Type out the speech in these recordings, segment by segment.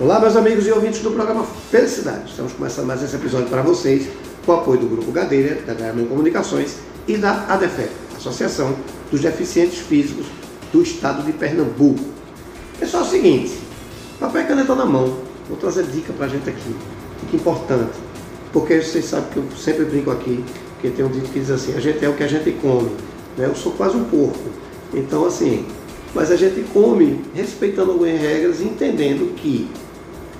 Olá, meus amigos e ouvintes do programa Felicidade. Estamos começando mais esse episódio para vocês com o apoio do Grupo Gadeira, da Garmin Comunicações e da ADEFEP, Associação dos Deficientes Físicos do Estado de Pernambuco. É o seguinte, papel e caneta na mão, vou trazer dica para a gente aqui, dica importante, porque vocês sabem que eu sempre brinco aqui, que tem um dito que diz assim, a gente é o que a gente come, né? eu sou quase um porco, então assim, mas a gente come respeitando algumas regras e entendendo que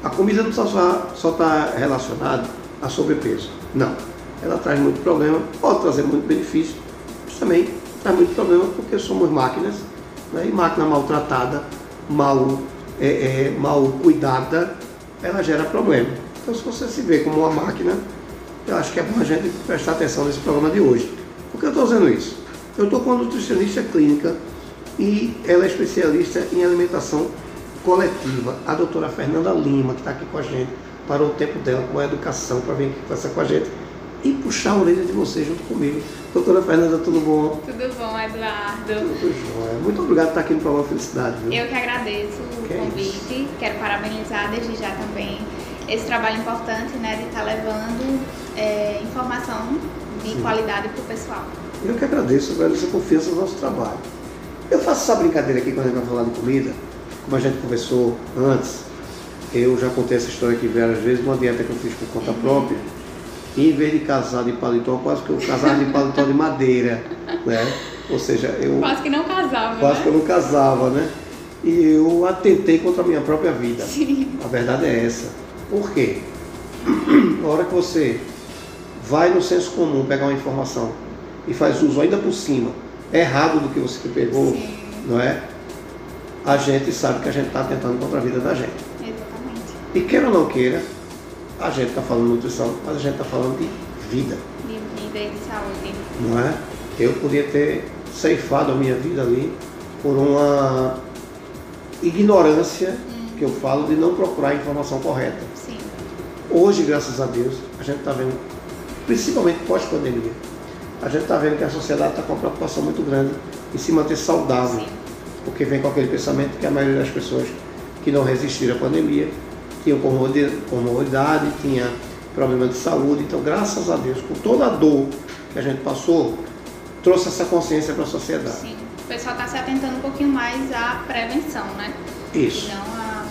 a comida não só está relacionada a sobrepeso. Não. Ela traz muito problema, pode trazer muito benefício, mas também traz muito problema porque somos máquinas, né? e máquina maltratada, mal, é, é, mal cuidada, ela gera problema. Então se você se vê como uma máquina, eu acho que é bom a gente prestar atenção nesse programa de hoje. Por que eu estou dizendo isso? Eu estou com uma nutricionista clínica e ela é especialista em alimentação coletiva, a doutora Fernanda Lima, que está aqui com a gente, parou o tempo dela com a educação para vir aqui conversar com a gente e puxar a orelha de vocês junto comigo. Doutora Fernanda, tudo bom? Tudo bom, Eduardo? Tudo jóia. Muito obrigado por estar aqui no programa Felicidade. Viu? Eu que agradeço o que convite. É Quero parabenizar desde já também esse trabalho importante né, de estar tá levando é, informação de Sim. qualidade para o pessoal. Eu que agradeço, agradeço a confiança no nosso trabalho. Eu faço essa brincadeira aqui quando a gente vai falar de comida, como a gente conversou antes, eu já contei essa história aqui várias vezes, uma dieta que eu fiz por conta própria, e em vez de casar de paletó, quase que eu casava de paletó de madeira, né? Ou seja, eu... Quase que não casava, Quase né? que eu não casava, né? E eu atentei contra a minha própria vida. Sim. A verdade é essa. Por quê? Na hora que você vai no senso comum pegar uma informação e faz uso ainda por cima, errado do que você pegou, Sim. não é? A gente sabe que a gente está tentando contra a vida da gente. Exatamente. E queira ou não queira, a gente está falando de nutrição, mas a gente está falando de vida. De vida e de saúde. Não é? Eu podia ter ceifado a minha vida ali por uma ignorância hum. que eu falo de não procurar a informação correta. Sim. Hoje, graças a Deus, a gente está vendo, principalmente pós-pandemia, a gente está vendo que a sociedade está com uma preocupação muito grande em se manter saudável. Sim porque vem com aquele pensamento que a maioria das pessoas que não resistiram à pandemia tinham comorbidade, tinha problema de saúde. Então, graças a Deus, com toda a dor que a gente passou, trouxe essa consciência para a sociedade. Sim, o pessoal está se atentando um pouquinho mais à prevenção, né? Isso. A...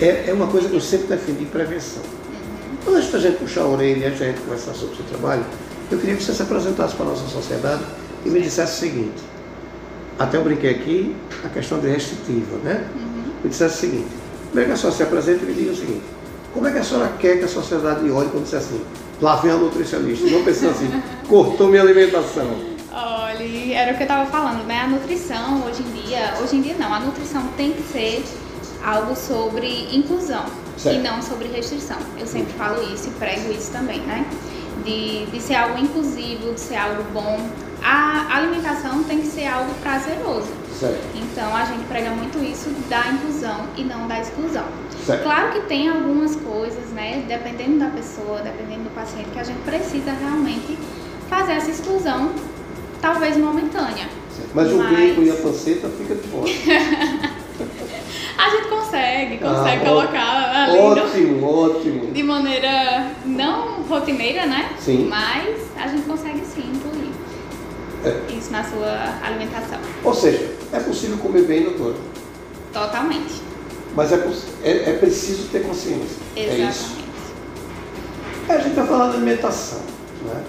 é, é uma coisa que eu sempre defendi, prevenção. Uhum. Antes da gente puxar a orelha, antes da gente conversar sobre o seu trabalho, eu queria que você se apresentasse para a nossa sociedade e me dissesse o seguinte até eu brinquei aqui, a questão de restritiva, né? Uhum. Me dissesse o seguinte, primeiro que a senhora se apresenta e me diga o seguinte, como é que a senhora quer que a sociedade olhe quando disser assim, lá vem a nutricionista, não pensando assim, cortou minha alimentação. Olha, era o que eu estava falando, né? A nutrição hoje em dia, hoje em dia não, a nutrição tem que ser algo sobre inclusão certo. e não sobre restrição. Eu sempre falo isso e prego isso também, né? De, de ser algo inclusivo, de ser algo bom, a alimentação tem que ser algo prazeroso. Certo. Então a gente prega muito isso da inclusão e não da exclusão. Certo. Claro que tem algumas coisas, né, dependendo da pessoa, dependendo do paciente, que a gente precisa realmente fazer essa exclusão, talvez momentânea. Certo. Mas, Mas... o bico e a panceta fica de fora. a gente consegue, consegue ah, colocar ali ótimo, no... ótimo. de maneira não rotineira, né? Sim. Mas a gente consegue sim é. isso na sua alimentação. Ou seja, é possível comer bem, doutor? Totalmente. Mas é, é, é preciso ter consciência. Exatamente. É isso. É, a gente está falando de alimentação. Né?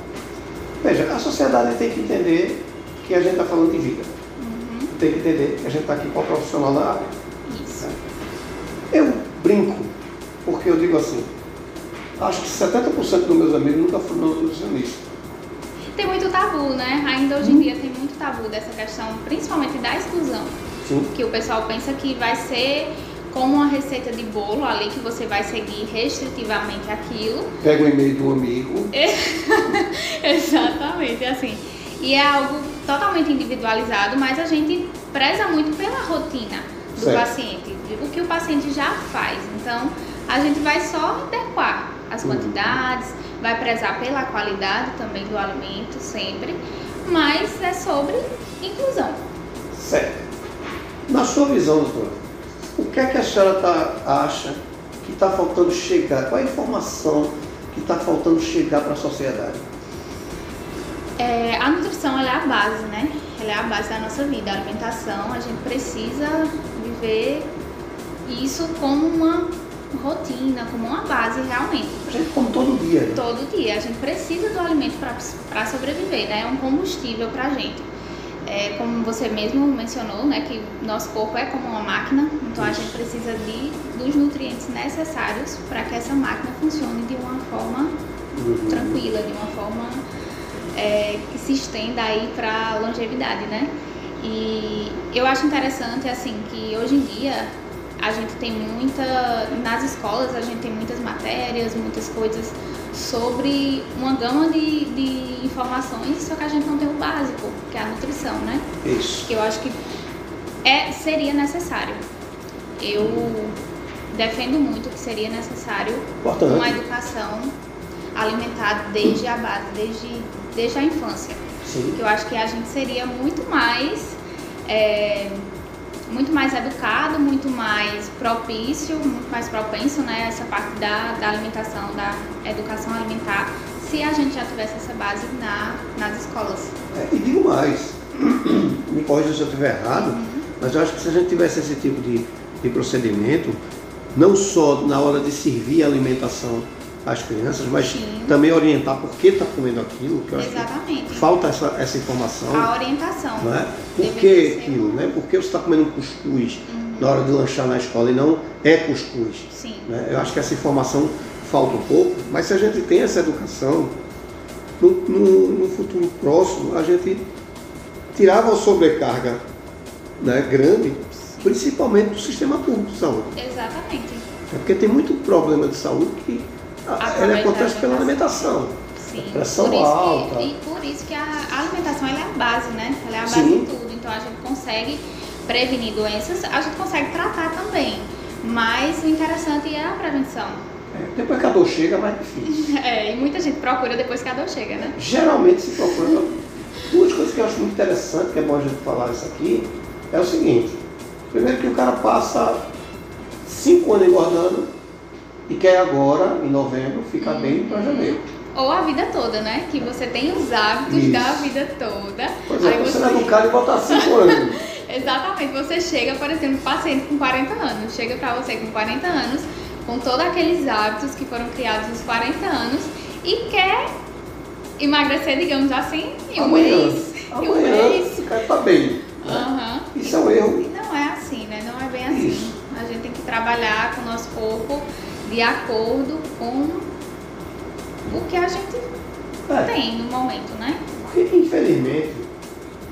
Veja, a sociedade tem que entender que a gente está falando de vida. Uhum. Tem que entender que a gente está aqui com o profissional da área. Isso. Né? Eu brinco, porque eu digo assim, acho que 70% dos meus amigos nunca foram nutricionista. Tem muito tabu, né? Ainda hoje em dia tem muito tabu dessa questão, principalmente da exclusão. Sim. Que o pessoal pensa que vai ser como uma receita de bolo ali que você vai seguir restritivamente aquilo. Pega o e-mail do amigo. Exatamente, assim. E é algo totalmente individualizado, mas a gente preza muito pela rotina do certo. paciente, o que o paciente já faz. Então, a gente vai só adequar as uhum. Vai prezar pela qualidade também do alimento sempre, mas é sobre inclusão. Certo. Na sua visão, doutora, o que é que a senhora tá, acha que está faltando chegar? Qual a informação que está faltando chegar para a sociedade? É, a nutrição é a base, né? Ela é a base da nossa vida. A alimentação, a gente precisa viver isso como uma rotina, como uma base realmente. A gente come todo dia. Né? Todo dia. A gente precisa do alimento para sobreviver, né? É um combustível para a gente. É, como você mesmo mencionou, né, que nosso corpo é como uma máquina, então a gente precisa de, dos nutrientes necessários para que essa máquina funcione de uma forma uhum. tranquila, de uma forma é, que se estenda aí para longevidade, né? E eu acho interessante, assim, que hoje em dia a gente tem muita, nas escolas a gente tem muitas matérias, muitas coisas sobre uma gama de, de informações, só que a gente não tem o básico, que é a nutrição, né? Isso. Que eu acho que é, seria necessário. Eu defendo muito que seria necessário Importante. uma educação alimentar desde a base, desde, desde a infância. Sim. Que eu acho que a gente seria muito mais. É, muito mais educado, muito mais propício, muito mais propenso, né, essa parte da, da alimentação, da educação alimentar, se a gente já tivesse essa base na, nas escolas. É, e digo mais, me corrija se eu estiver errado, uhum. mas eu acho que se a gente tivesse esse tipo de, de procedimento, não só na hora de servir a alimentação às crianças, mas Sim. também orientar por que está comendo aquilo, que eu Exatamente. acho que falta essa, essa informação. A orientação. Não é? Por que aquilo, né? Por que você está comendo cuscuz uhum. na hora de lanchar na escola e não é cuscuz? Sim. Né? Eu acho que essa informação falta um pouco, mas se a gente tem essa educação, no, no, no futuro próximo, a gente tirava a sobrecarga né, grande, Sim. principalmente do sistema público de saúde. Exatamente. É porque tem muito problema de saúde que ela acontece pela alimentação. Sim. Pressão por alta. Que, e por isso que a alimentação é a base, né? Ela é a base Sim. de tudo. Então a gente consegue prevenir doenças, a gente consegue tratar também. Mas o interessante é a prevenção. É, depois que a dor chega, é mais difícil. É, e muita gente procura depois que a dor chega, né? Geralmente se procura. Duas coisas que eu acho muito interessante, que é bom a gente falar isso aqui, é o seguinte. Primeiro que o cara passa cinco anos engordando e quer agora, em novembro, ficar bem para janeiro. Ou a vida toda, né? Que você tem os hábitos Isso. da vida toda. Pois é, Aí você, não é do cara e volta 5 anos. Exatamente, você chega, por exemplo, paciente com 40 anos, chega para você com 40 anos, com todos aqueles hábitos que foram criados nos 40 anos e quer emagrecer, digamos assim, em um Amanhã. mês. Em um Amanhã, mês. cara tá bem. né? Aham. Isso é um erro. E não é assim, né? Não é bem assim. Isso. A gente tem que trabalhar com o nosso corpo de acordo com o que a gente É. tem no momento, né? Porque, infelizmente,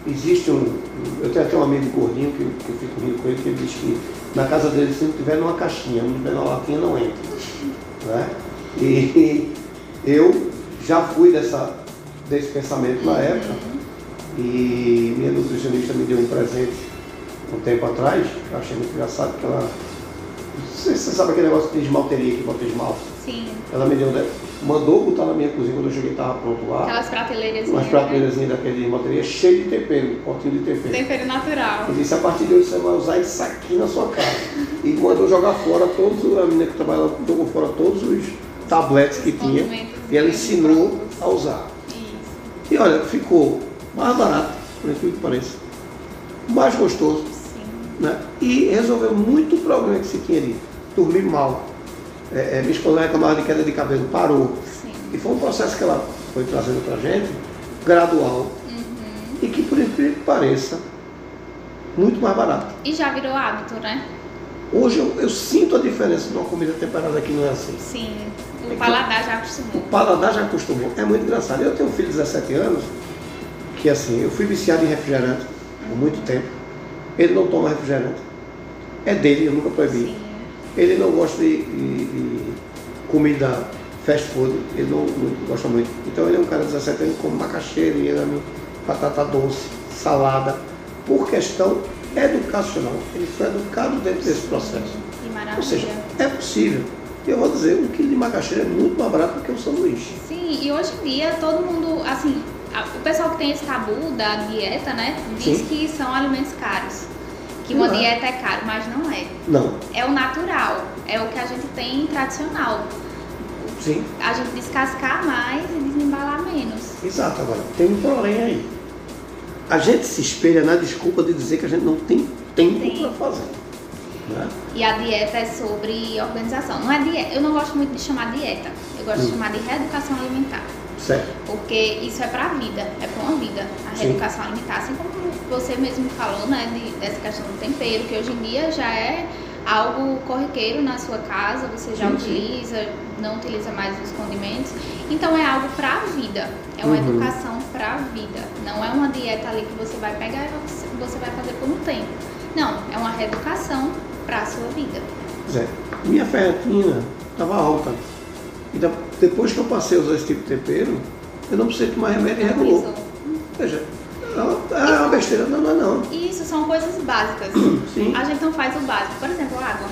existe um. Eu tenho até um amigo gordinho que, que eu fico rindo com ele, que ele diz que na casa dele, se não tiver numa caixinha, não tiver numa latinha, não entra. Né? E eu já fui dessa, desse pensamento na época, e minha nutricionista me deu um presente um tempo atrás, que eu achei muito engraçado, porque ela. Você, você sabe aquele negócio de esmalteria que bota esmalte? Sim. Ela me deu, né? mandou botar na minha cozinha quando eu cheguei estava pronto lá. Aquelas prateleiras. Umas prateleiras daquele material cheio de tempero, potinho de tempero. Tempero natural. Eu disse, a partir de hoje você vai usar isso aqui na sua casa. E mandou jogar fora todos, a menina que trabalha jogou fora todos os tabletes que tinha. E ela ensinou a usar. Isso. E olha, ficou mais barato, por incrível que pareça. Mais gostoso. Né? E resolveu muito problema que se tinha ali. Dormir mal. É, é, minha esposa reclamava de queda de cabelo, parou. Sim. E foi um processo que ela foi trazendo pra gente, gradual, Uhum. e que por incrível que pareça, muito mais barato. E já virou hábito, né? Hoje eu, eu sinto a diferença de uma comida temperada que não é assim. Sim. É O que- paladar já O acostumou. paladar já acostumou. É muito engraçado. Eu tenho um filho de 17 anos, que assim, eu fui viciado em refrigerante por muito tempo. Ele não toma refrigerante. É dele, eu nunca proibi. Sim. Ele não gosta de, de- de comida fast food, ele não, não gosta muito. Então ele é um cara de 17 anos come macaxeira, inhame, batata doce, salada, por questão educacional. Ele foi educado dentro desse processo. Que Ou maravilha. seja, é possível. Eu vou dizer, um quilo de macaxeira é muito mais barato do que um sanduíche. Sim, e hoje em dia todo mundo, assim, o pessoal que tem esse tabu da dieta, né, diz Sim. que são alimentos caros. Que uma é. dieta é caro, mas não é. Não. É o natural. é o que a gente tem tradicional. Sim. A gente descascar mais e desembalar menos. Exato, agora tem um porém aí. A gente se espelha na desculpa de dizer que a gente não tem tempo para fazer. Né? E a dieta é sobre organização. Não é dieta, eu não gosto muito de chamar dieta. Eu gosto hum. de chamar de reeducação alimentar. Certo. Porque isso é para a vida, é para uma vida, a reeducação Sim. alimentar. Assim como você mesmo falou, né, de, dessa questão do tempero, que hoje em dia já é algo corriqueiro na sua casa, você já sim, utiliza, sim. não utiliza mais os condimentos. Então é algo para a vida, é uma uhum. educação para a vida. Não é uma dieta ali que você vai pegar e você vai fazer por um tempo. Não, é uma reeducação para a sua vida. Zé, minha ferretina estava alta. E depois que eu passei a usar esse tipo de tempero, eu não precisei tomar remédio e regulou. Veja, é uma besteira, não, não é não. Isso são coisas básicas. Sim. A gente não faz o básico. Por exemplo, água.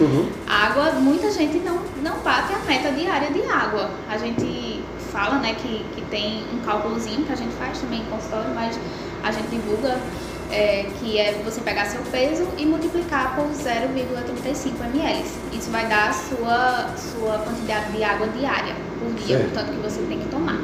Uhum. Água, muita gente não, não bate a meta diária de água. A gente fala né, que, que tem um cálculozinho que a gente faz também em consultório, mas a gente divulga é, que é você pegar seu peso e multiplicar por 0,35 ml. Isso vai dar a sua, sua quantidade de água diária por dia, certo. portanto que você tem que tomar.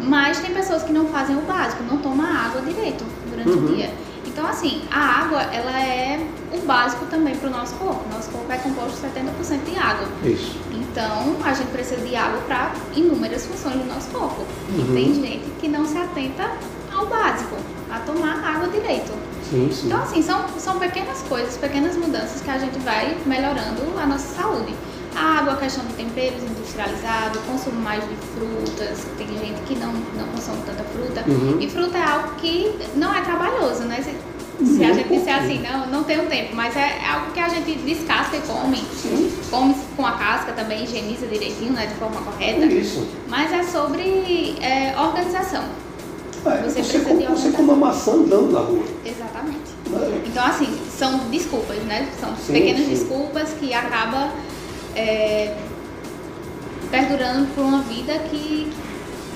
Mas tem pessoas que não fazem o básico, não tomam água direito durante uhum. o dia. Então, assim, a água, ela é o básico também para o nosso corpo. Nosso corpo é composto 70% de água. Isso. Então, a gente precisa de água para inúmeras funções do nosso corpo. Uhum. E tem gente que não se atenta ao básico, a tomar água direito. Sim, sim. Então, assim, são, são pequenas coisas, pequenas mudanças que a gente vai melhorando a nossa saúde. A água, a questão de temperos industrializados, consumo mais de frutas, tem gente que não, não consome tanta fruta. Uhum. E fruta é algo que não é trabalhoso, né? Se, se a gente disser assim, não, não tenho tempo, mas é, é, algo que a gente descasca e come. Sim. Come com a casca também, higieniza direitinho, né, de forma correta. Isso. Mas é sobre é, organização. É, você, você, com, você come uma maçã andando na rua. Exatamente. É. Então, assim, são desculpas, né? São sim, pequenas sim. desculpas que acabam é, perdurando por uma vida que,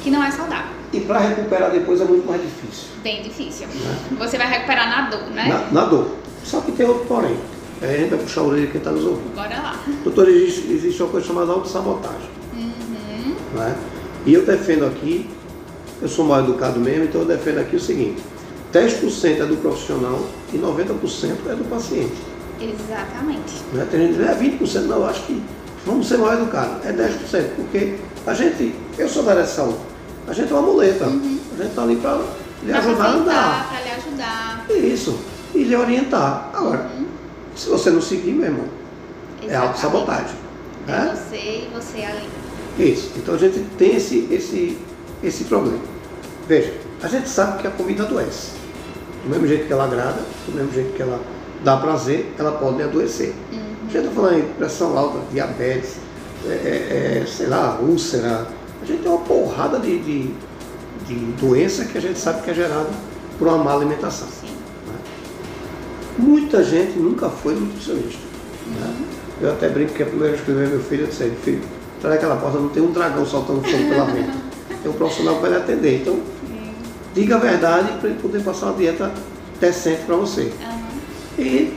que não é saudável. E para recuperar depois é muito mais difícil. Bem difícil. Né? Você vai recuperar na dor, né? Na, na dor. Só que tem outro porém. Aí a gente vai puxar a orelha quem está nos ouvindo. Bora lá. Doutor, existe, existe uma coisa chamada autossabotagem. Uhum. Né? E eu defendo aqui, eu sou mal educado mesmo, então eu defendo aqui o seguinte: 10% é do profissional e 90% é do paciente. Exatamente. Né? Tem gente que diz, é 20%, não, eu acho que vamos ser mal educados. É 10%, porque a gente, eu sou da área de saúde, a gente é uma muleta. Uhum. A gente está ali para lhe pra ajudar a andar. Para lhe ajudar. Isso. E lhe orientar. Agora, uhum. se você não seguir, meu irmão, é Exatamente. é autossabotagem. É né? você e você ali. Isso. Então a gente tem esse, esse, esse problema. Veja, a gente sabe que a comida adoece. Do mesmo jeito que ela agrada, do mesmo jeito que ela dá prazer, ela pode adoecer. Uhum. A gente está falando em pressão alta, diabetes, é, é, é, sei lá, úlcera. A gente tem uma porrada de, de, de, doença que a gente sabe que é gerada por uma má alimentação. Né? Muita gente nunca foi nutricionista. Né? Uhum. Eu até brinco que a primeira vez que eu vi meu filho, eu disse, filho, atrás daquela porta não tem um dragão soltando fogo pela frente. Tem um profissional para ele atender. Então, diga a verdade para ele poder passar uma dieta decente para você. Uhum. E,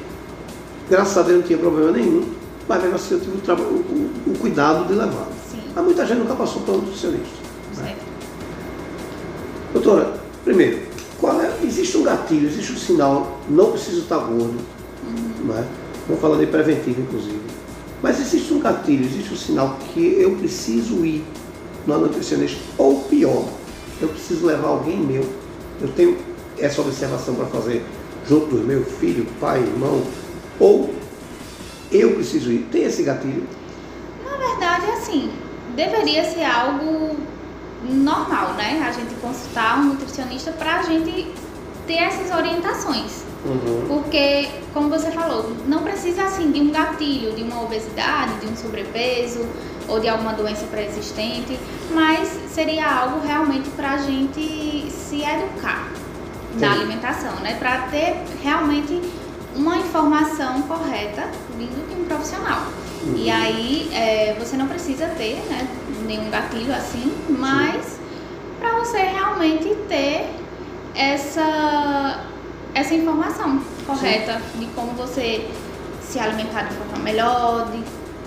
graças a Deus, não tinha problema nenhum, mas mesmo assim eu tive o, o, o cuidado de levar. Mas muita gente nunca passou por um nutricionista. Né? Doutora, primeiro, qual é, existe um gatilho, existe um sinal, não preciso estar gordo, uhum. né? vamos falar de preventivo, inclusive. Mas existe um gatilho, existe um sinal que eu preciso ir no nutricionista, ou pior, eu preciso levar alguém meu. Eu tenho essa observação para fazer junto do meu filho, pai, irmão, ou eu preciso ir. Tem esse gatilho? Na verdade, assim, deveria ser algo normal, né? A gente consultar um nutricionista para a gente ter essas orientações. Uhum. Porque, como você falou, não precisa assim de um gatilho, de uma obesidade, de um sobrepeso ou de alguma doença pré-existente, mas seria algo realmente para a gente se educar na alimentação, né? Para ter realmente uma informação correta vindo de um profissional. Uhum. E aí é, você não precisa ter né, nenhum gatilho assim, mas para você realmente ter essa, essa informação correta Sim. de como você se alimentar de forma melhor, de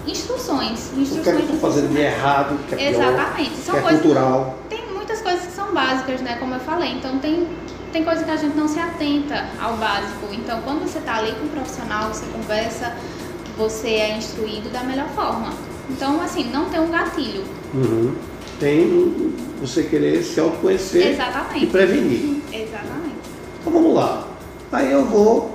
instruções. instruções o que é que fazendo de errado, que é Exatamente. Pior, São que é coisas, cultural. Tem muitas coisas que são básicas, né? Como eu falei. Então tem, tem coisa que a gente não se atenta ao básico. Então quando você está ali com um profissional, você conversa, você é instruído da melhor forma. Então, assim, não tem um gatilho. Uhum. Tem você querer se autoconhecer Exatamente. e prevenir. Exatamente. Então vamos lá. Aí eu vou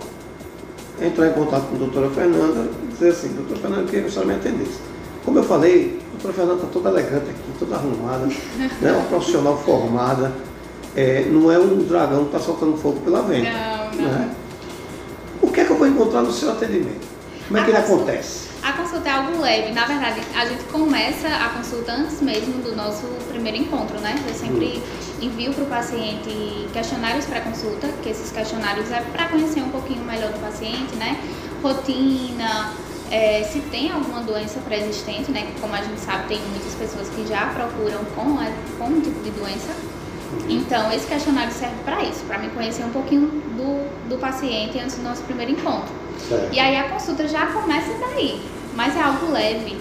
entrar em contato com a doutora Fernanda dizer assim, eu queria que a senhora me atendesse. Como eu falei, a doutora Fernanda está toda elegante aqui, toda arrumada, né? uma profissional formada, é, não é um dragão que está soltando fogo pela venda. Não, não. Né? O que é que eu vou encontrar no seu atendimento? Como é que ele acontece? A consulta é algo leve. Na verdade, a gente começa a consulta antes mesmo do nosso primeiro encontro, né? Eu sempre hum. envio para o paciente questionários para consulta, que esses questionários é para conhecer um pouquinho melhor do paciente, né? Rotina, é, se tem alguma doença pré-existente, né? Como a gente sabe, tem muitas pessoas que já procuram com, com um tipo de doença. Então, esse questionário serve para isso, para me conhecer um pouquinho do, do paciente antes do nosso primeiro encontro. Certo. E aí a consulta já começa daí, mas é algo leve.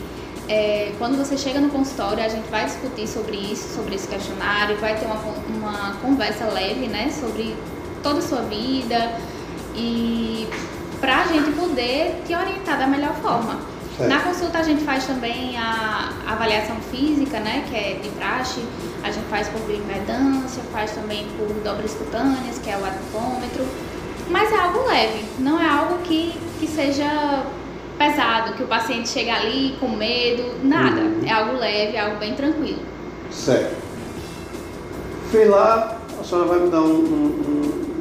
É, quando você chega no consultório, a gente vai discutir sobre isso, sobre esse questionário, vai ter uma, uma conversa leve, né, sobre toda a sua vida e para a gente poder te orientar da melhor forma. Certo. Na consulta a gente faz também a avaliação física, né, que é de praxe, a gente faz por bioimpedância, faz também por dobras cutâneas, que é o atmômetro, mas é algo leve, não é algo que, que seja pesado, que o paciente chega ali com medo, nada. Uhum. É algo leve, é algo bem tranquilo. Certo. Fui lá, a senhora vai me dar um, um, um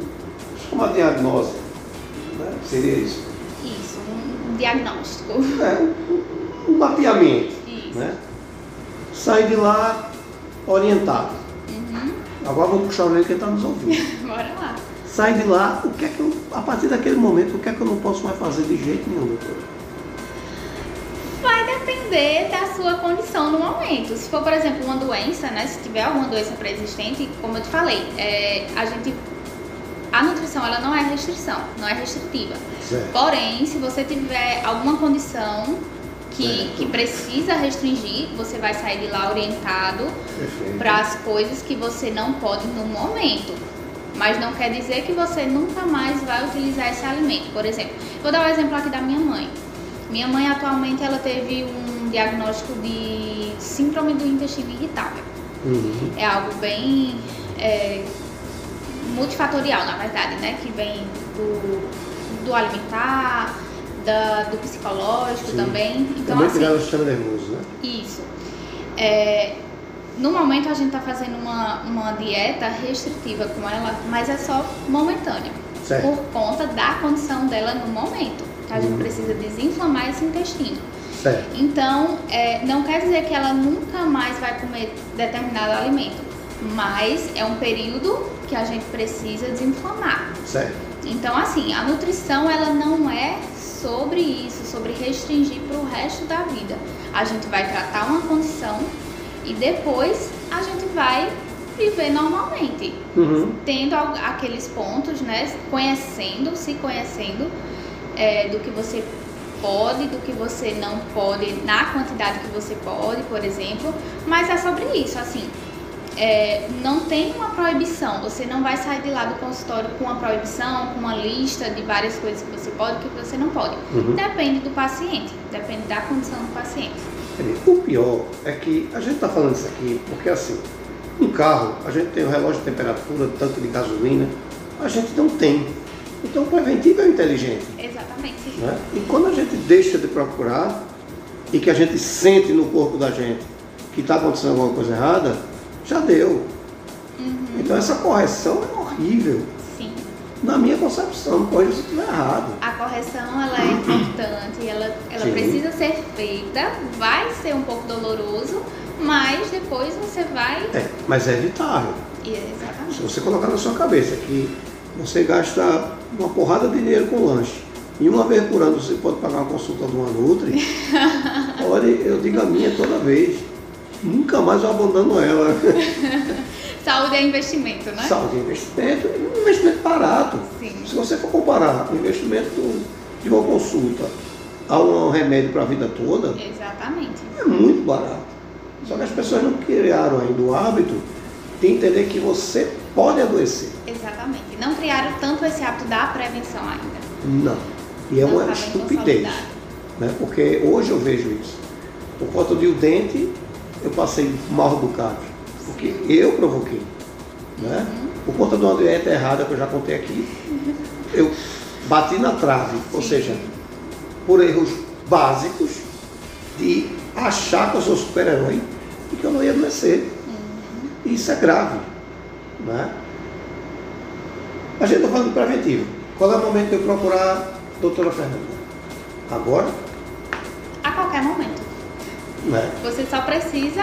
uma diagnose, né? Seria isso? Isso, um diagnóstico. É, um, mapeamento. Isso. Né? Sai de lá orientado. Uhum. Agora vamos puxar o orelha que está nos ouvindo. Bora lá sai de lá, o que é que eu, a partir daquele momento, o que é que eu não posso mais fazer de jeito nenhum, doutor? Vai depender da sua condição no momento. Se for, por exemplo, uma doença, né? Se tiver alguma doença pré-existente, como eu te falei, é, a gente a nutrição ela não é restrição, não é restritiva. Certo. Porém, se você tiver alguma condição que, que precisa restringir, você vai sair de lá orientado para as coisas que você não pode no momento mas não quer dizer que você nunca mais vai utilizar esse alimento. Por exemplo, vou dar o um exemplo aqui da minha mãe. Minha mãe atualmente ela teve um diagnóstico de síndrome do intestino irritável. Uhum. É algo bem é, multifatorial, na verdade, né? Que vem do, do alimentar, da, do psicológico Sim. também. Então, também assim, o sistema nervoso, né? Isso. É, no momento a gente está fazendo uma, uma dieta restritiva com ela, mas é só momentânea. Certo. Por conta da condição dela no momento. A gente uhum. precisa desinflamar esse intestino. Certo. Então, é, não quer dizer que ela nunca mais vai comer determinado alimento, mas é um período que a gente precisa desinflamar. Certo. Então, assim, a nutrição ela não é sobre isso, sobre restringir para o resto da vida. A gente vai tratar uma condição e depois a gente vai viver normalmente, uhum. tendo aqueles pontos, né? Conhecendo, se conhecendo é, do que você pode, do que você não pode, na quantidade que você pode, por exemplo. Mas é sobre isso, assim. É, não tem uma proibição, você não vai sair de lá do consultório com uma proibição, com uma lista de várias coisas que você pode e que você não pode. Uhum. Depende do paciente, depende da condição do paciente. O pior é que a gente está falando isso aqui porque assim, um carro, a gente tem o relógio de temperatura, tanto de gasolina, a gente não tem. Então o preventivo é inteligente. Exatamente. Né? E quando a gente deixa de procurar e que a gente sente no corpo da gente que está acontecendo alguma coisa errada, já deu. Uhum. Então essa correção é horrível na minha concepção, não pode estiver errado. A correção ela é importante, ela, ela precisa ser feita, vai ser um pouco doloroso, mas depois você vai. É, mas é evitável. Exatamente. Se você colocar na sua cabeça que você gasta uma porrada de dinheiro com lanche e uma vez por ano você pode pagar uma consulta de uma Nutri, olha, eu digo a minha toda vez. Nunca mais eu abandono ela. Saúde é investimento, né? Saúde é investimento e um investimento barato. Sim. Se você for comparar o investimento de uma consulta a um remédio para a vida toda, Exatamente. é muito barato. Só que as pessoas não criaram ainda o hábito de entender que você pode adoecer. Exatamente. Não criaram tanto esse hábito da prevenção ainda. Não. E é Não uma estupidez. Né? Porque hoje eu vejo isso. Por conta de o dente, eu passei mal educado. Porque eu provoquei. Né? Por conta de uma dieta errada que eu já contei aqui, eu bati na trave. Ou seja, por erros básicos de achar que eu sou super-herói e que eu não ia adoecer. Isso é grave. Né? A gente está falando de preventivo. Qual é o momento de eu procurar a doutora Fernanda? Agora? Né? Você só precisa,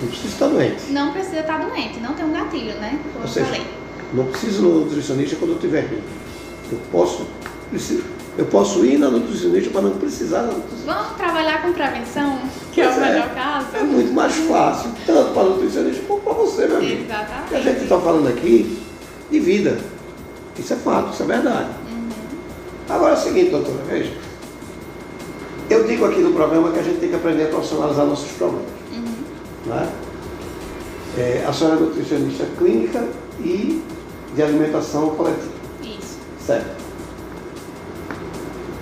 Não preciso estar doente. não precisa estar doente, não tem um gatilho, né? Como Ou eu seja, falei. não preciso no nutricionista quando eu estiver bem. Eu posso, eu posso ir na nutricionista para não precisar. Vamos trabalhar com prevenção, que é o Pois é. melhor caso. É muito mais fácil, tanto para o nutricionista como para você, meu amigo. Exatamente. Porque a gente está falando aqui de vida. Isso é fato, isso é verdade. Agora é o seguinte, doutora, veja. Eu digo aqui no programa que a gente tem que aprender a profissionalizar nossos problemas. Né? É, a senhora é nutricionista clínica e de alimentação coletiva. Isso. Certo.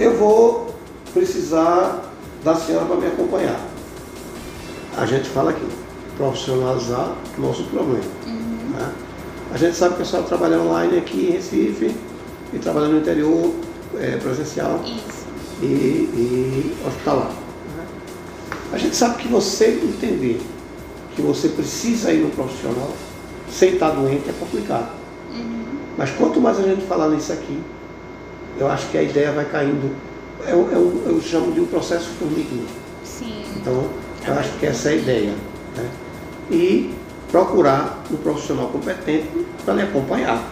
Eu vou precisar da senhora para me acompanhar. A gente fala aqui, profissionalizar nosso problema. né? A gente sabe que a senhora trabalha online aqui em Recife e trabalha no interior é, presencial Isso. E, e hospitalar. né? A gente sabe que você entender que você precisa ir no profissional sem estar doente é complicado. Mas quanto mais a gente falar nisso aqui, eu acho que a ideia vai caindo. É, um- é eu chamo de um processo formiguinha. Sim. Então, eu acho que essa é a ideia. né? E procurar um profissional competente para lhe acompanhar.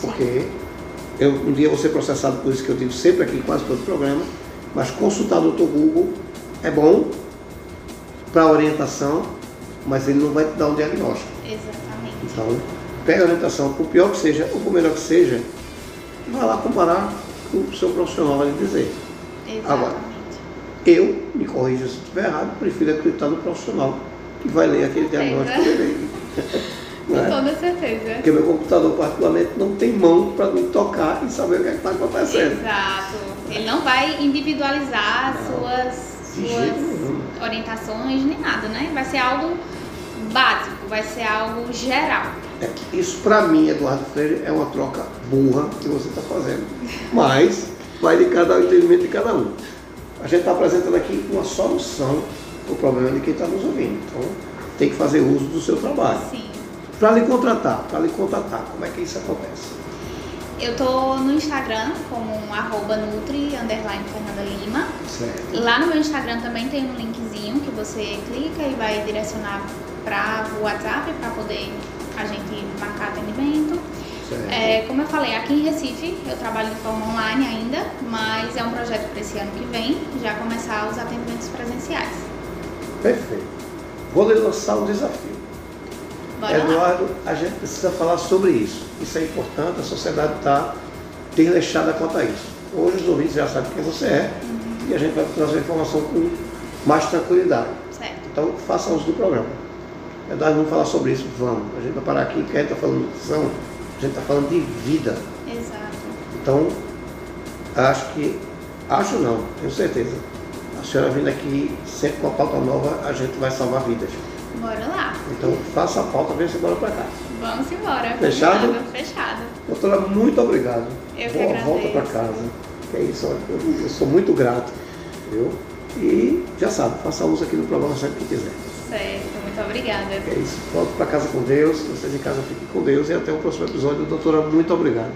Porque eu, um dia eu vou ser processado por isso que eu digo sempre aqui em quase todo o programa, mas consultar o Dr. Google é bom para orientação, mas ele não vai te dar um diagnóstico. Exatamente. Então, pega a orientação, por pior que seja, ou por melhor que seja, vai lá comparar com o seu profissional vai lhe dizer. Agora. Exatamente. Eu, me corrija se estiver errado, prefiro acreditar no profissional que vai ler aquele diagnóstico dele. Com Né? toda certeza. Porque meu computador, particularmente, não tem mão para me tocar e saber o que é está acontecendo. Exato. Ele não vai individualizar Não. suas, suas orientações nem nada, né? Vai ser algo básico, vai ser algo geral. É, isso, para mim, Eduardo Freire, é uma troca burra que você está fazendo. Mas vai de cada o entendimento de cada um. A gente está apresentando aqui uma solução para o problema de quem está nos ouvindo. Então, tem que fazer uso do seu trabalho. Sim. Para lhe contratar, para lhe contatar, como é que isso acontece? Eu tô no Instagram como arroba nutri, underline Fernanda Lima. Certo. Lá no meu Instagram também tem um linkzinho que você clica e vai direcionar para o WhatsApp para poder a gente marcar atendimento. É, como eu falei, aqui em Recife eu trabalho de forma online ainda, mas é um projeto para esse ano que vem já começar os atendimentos presenciais. Perfeito. Vou lhe lançar um desafio. Bora lá. Eduardo, a gente precisa falar sobre isso. Isso é importante, a sociedade está desleixada quanto a isso. Hoje os ouvintes já sabem quem você é e a gente vai trazer a informação com mais tranquilidade. Certo. Então faça uso do programa. Eduardo, vamos falar sobre isso? Vamos. A gente vai parar aqui porque a gente está falando de nutrição, a gente está falando de vida. Exato. Então, acho que, acho não, tenho certeza. A senhora vindo aqui sempre com a pauta nova, a gente vai salvar vidas. Bora lá. Então faça a pauta, vem embora para cá. Vamos embora. Fechado? Combinado? Fechado. Doutora, muito obrigado. Eu Boa volta para casa. É isso, eu, eu sou muito grato. Viu? E já sabe, faça uso aqui no programa sempre que quiser. Certo. Muito obrigada. É isso. Volte para casa com Deus, vocês em casa fiquem com Deus e até o próximo episódio. Doutora, muito obrigado.